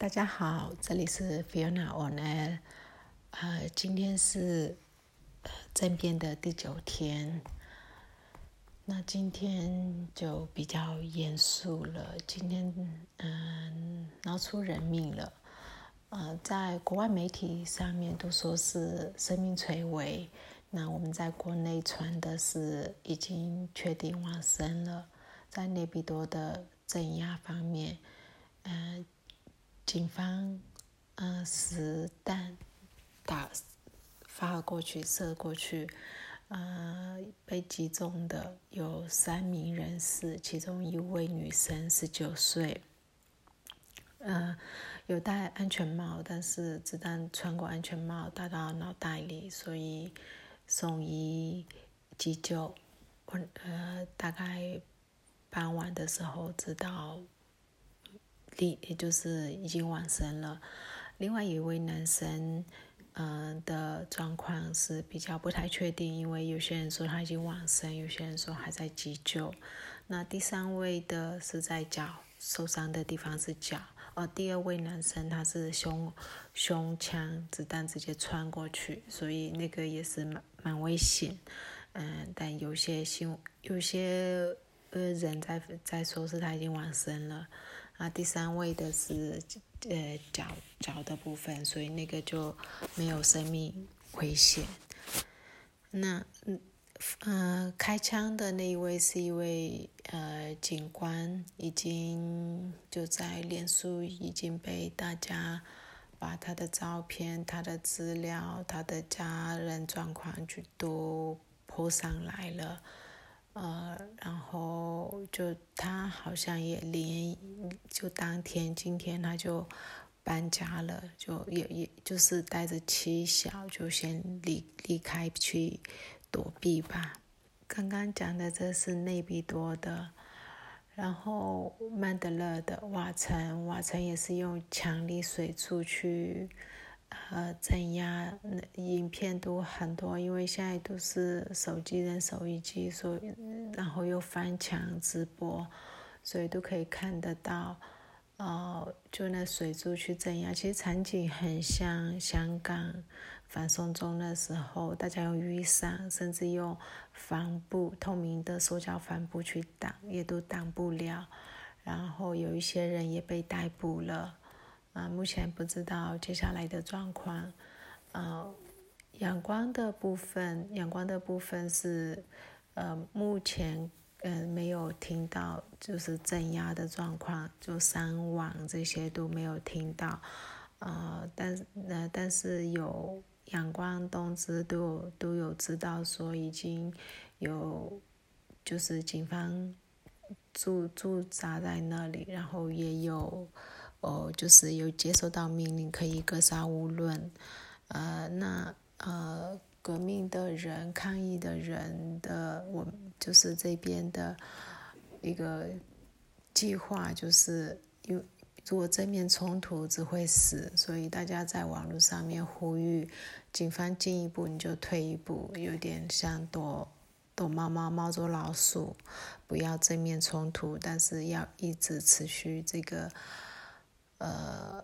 大家好，这里是 Fiona On Air。呃，今天是呃政变的第九天，那今天就比较严肃了。今天嗯闹出人命了，呃，在国外媒体上面都说是生命垂危，那我们在国内传的是已经确定往生了。在内比多的镇压方面，嗯。警方，嗯，实弹打发过去，射过去，呃，被击中的有三名人士，其中一位女生十九岁，呃，有戴安全帽，但是子弹穿过安全帽打到脑袋里，所以送医急救。呃，大概傍晚的时候知道。也就是已经往生了。另外一位男生，嗯的状况是比较不太确定，因为有些人说他已经往生，有些人说还在急救。那第三位的是在脚受伤的地方是脚，而第二位男生他是胸胸腔子弹直接穿过去，所以那个也是蛮蛮危险。嗯，但有些新有些呃人在在说是他已经往生了。那第三位的是呃脚脚的部分，所以那个就没有生命危险。那嗯呃开枪的那一位是一位呃警官，已经就在脸书已经被大家把他的照片、他的资料、他的家人状况就都铺上来了。呃，然后就他好像也连就当天今天他就搬家了，就也也就是带着妻小就先离离开去躲避吧。刚刚讲的这是内比多的，然后曼德勒的瓦城，瓦城也是用强力水柱去。呃，镇压那影片都很多，因为现在都是手机、人手一机，所以然后又翻墙直播，所以都可以看得到。呃，就那水柱去镇压，其实场景很像香港反送中的时候，大家用雨伞，甚至用帆布、透明的塑胶帆布去挡，也都挡不了。然后有一些人也被逮捕了。啊，目前不知道接下来的状况。呃，阳光的部分，阳光的部分是，呃，目前嗯没有听到，就是镇压的状况，就伤亡这些都没有听到。呃，但呃但是有阳光东芝都有都有知道说已经有，就是警方驻驻扎在那里，然后也有。哦，就是有接收到命令，可以格杀勿论。呃，那呃，革命的人、抗议的人的，我就是这边的一个计划，就是有如果正面冲突只会死，所以大家在网络上面呼吁警方进一步你就退一步，有点像躲躲猫猫猫捉老鼠，不要正面冲突，但是要一直持续这个。呃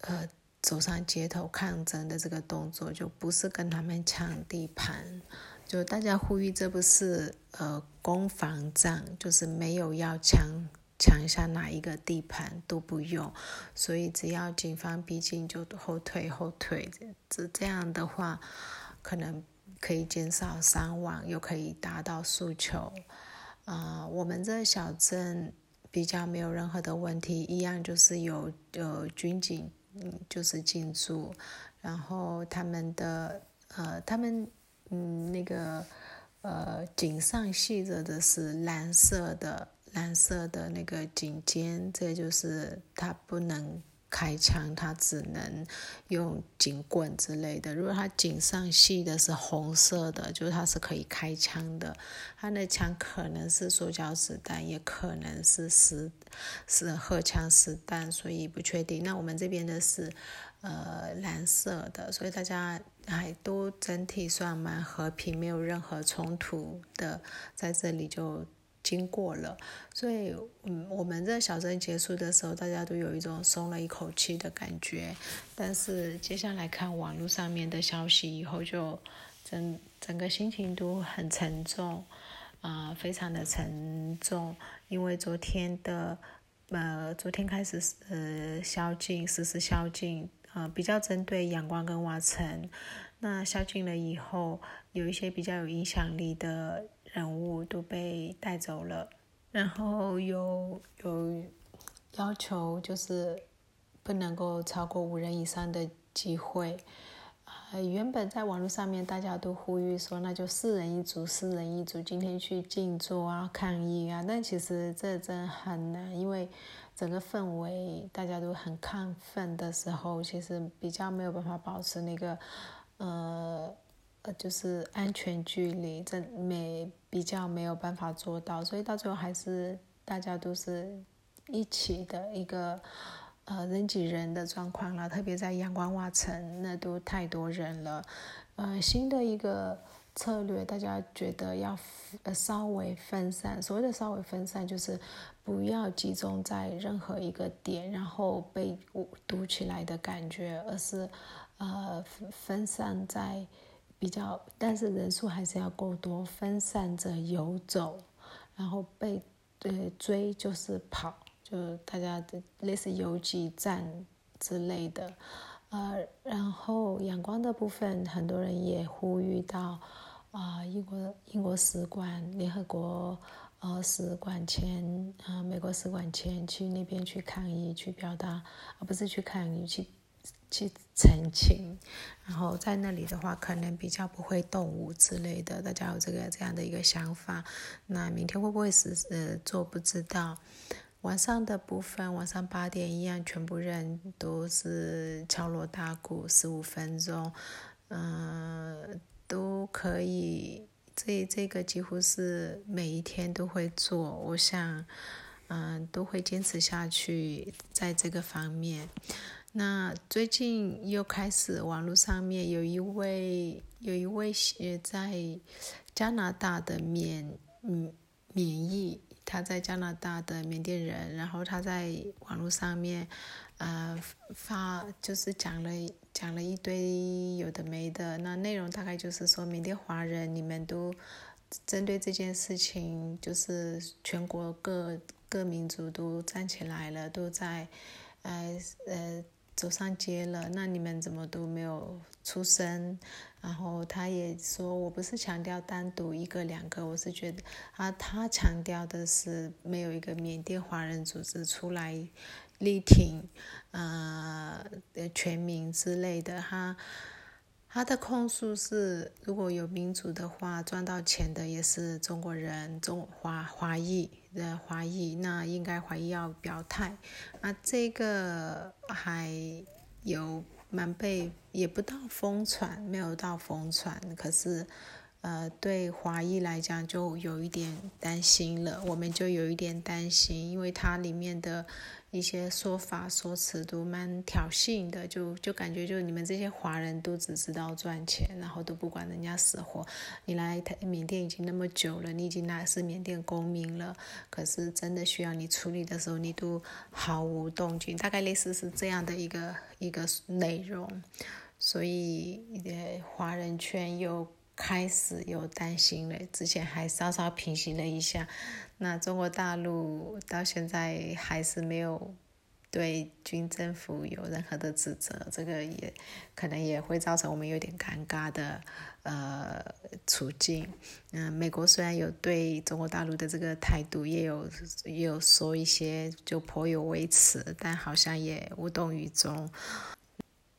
呃，走上街头抗争的这个动作，就不是跟他们抢地盘，就大家呼吁，这不是呃攻防战，就是没有要抢抢下哪一个地盘都不用，所以只要警方逼近就后退后退，这这样的话，可能可以减少伤亡，又可以达到诉求。啊，我们这小镇。比较没有任何的问题，一样就是有有军警，嗯，就是进驻，然后他们的呃他们嗯那个呃颈上系着的是蓝色的蓝色的那个颈肩，这就是他不能。开枪，他只能用警棍之类的。如果他颈上系的是红色的，就是他是可以开枪的。他的枪可能是塑胶子弹，也可能是实是荷枪实弹，所以不确定。那我们这边的是呃蓝色的，所以大家还都整体算蛮和平，没有任何冲突的，在这里就经过了，所以嗯，我们这小镇结束的时候，大家都有一种松了一口气的感觉。但是接下来看网络上面的消息以后，就整整个心情都很沉重，啊，非常的沉重，因为昨天的呃，昨天开始呃宵禁，实施宵禁，呃，比较针对阳光跟瓦城。那宵禁了以后，有一些比较有影响力的。人物都被带走了，然后有有要求，就是不能够超过五人以上的集会。呃，原本在网络上面大家都呼吁说，那就四人一组，四人一组，今天去静坐啊、抗议啊。但其实这真很难，因为整个氛围大家都很亢奋的时候，其实比较没有办法保持那个呃。呃，就是安全距离，这每比较没有办法做到，所以到最后还是大家都是一起的一个呃人挤人的状况了。特别在阳光瓦城，那都太多人了。呃，新的一个策略，大家觉得要呃稍微分散。所谓的稍微分散，就是不要集中在任何一个点，然后被堵起来的感觉，而是呃分散在。比较，但是人数还是要够多，分散着游走，然后被呃追就是跑，就大家的类似游击战之类的，呃，然后阳光的部分，很多人也呼吁到啊，英国英国使馆、联合国呃使馆前啊，美国使馆前去那边去抗议，去表达，而不是去抗议去。去澄清，然后在那里的话，可能比较不会动武之类的，大家有这个这样的一个想法。那明天会不会是呃做不知道。晚上的部分，晚上八点一样，全部人都是敲锣打鼓十五分钟，嗯，都可以。这这个几乎是每一天都会做，我想，嗯，都会坚持下去，在这个方面。那最近又开始网络上面有一位有一位呃在加拿大的缅嗯缅裔，他在加拿大的缅甸人，然后他在网络上面呃发就是讲了讲了一堆有的没的，那内容大概就是说缅甸华人你们都针对这件事情，就是全国各各民族都站起来了，都在呃呃。走上街了，那你们怎么都没有出声？然后他也说，我不是强调单独一个两个，我是觉得啊，他强调的是没有一个缅甸华人组织出来力挺，呃，全民之类的哈。他的控诉是，如果有民主的话，赚到钱的也是中国人，中华华裔的华裔，那应该华裔要表态。啊这个还有蛮被，也不到疯传，没有到疯传，可是。呃，对华裔来讲就有一点担心了，我们就有一点担心，因为它里面的一些说法说辞都蛮挑衅的，就就感觉就你们这些华人都只知道赚钱，然后都不管人家死活。你来缅甸已经那么久了，你已经来是缅甸公民了，可是真的需要你处理的时候，你都毫无动静，大概类似是这样的一个一个内容，所以，华人圈又。开始有担心了，之前还稍稍平息了一下。那中国大陆到现在还是没有对军政府有任何的指责，这个也可能也会造成我们有点尴尬的呃处境。嗯，美国虽然有对中国大陆的这个态度也有也有说一些就颇有微词，但好像也无动于衷。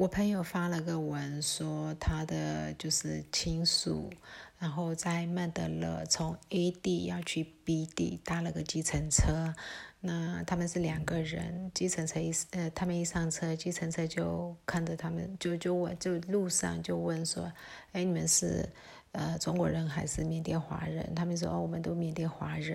我朋友发了个文，说他的就是亲属，然后在曼德勒从 A 地要去 B 地，搭了个计程车。那他们是两个人，计程车一呃，他们一上车，计程车就看着他们，就就问，就路上就问说：“哎，你们是呃中国人还是缅甸华人？”他们说：“哦，我们都缅甸华人。”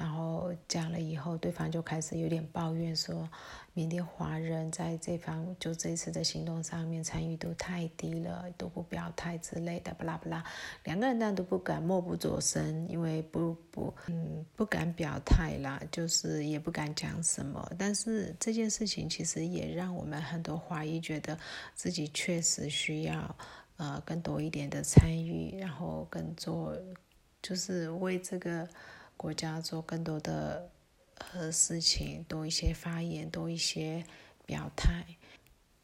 然后讲了以后，对方就开始有点抱怨说，缅甸华人在这方就这次的行动上面参与度太低了，都不表态之类的，不啦不啦。两个人当然都不敢默不作声，因为不不嗯不敢表态啦，就是也不敢讲什么。但是这件事情其实也让我们很多华裔觉得自己确实需要呃更多一点的参与，然后更做就是为这个。国家做更多的呃事情，多一些发言，多一些表态，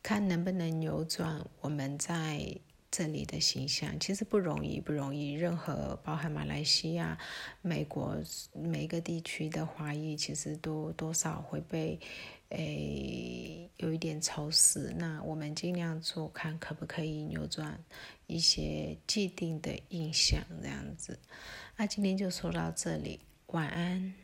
看能不能扭转我们在这里的形象。其实不容易，不容易。任何包含马来西亚、美国每个地区的华裔，其实都多少会被诶有一点潮湿。那我们尽量做，看可不可以扭转一些既定的印象，这样子。那今天就说到这里，晚安。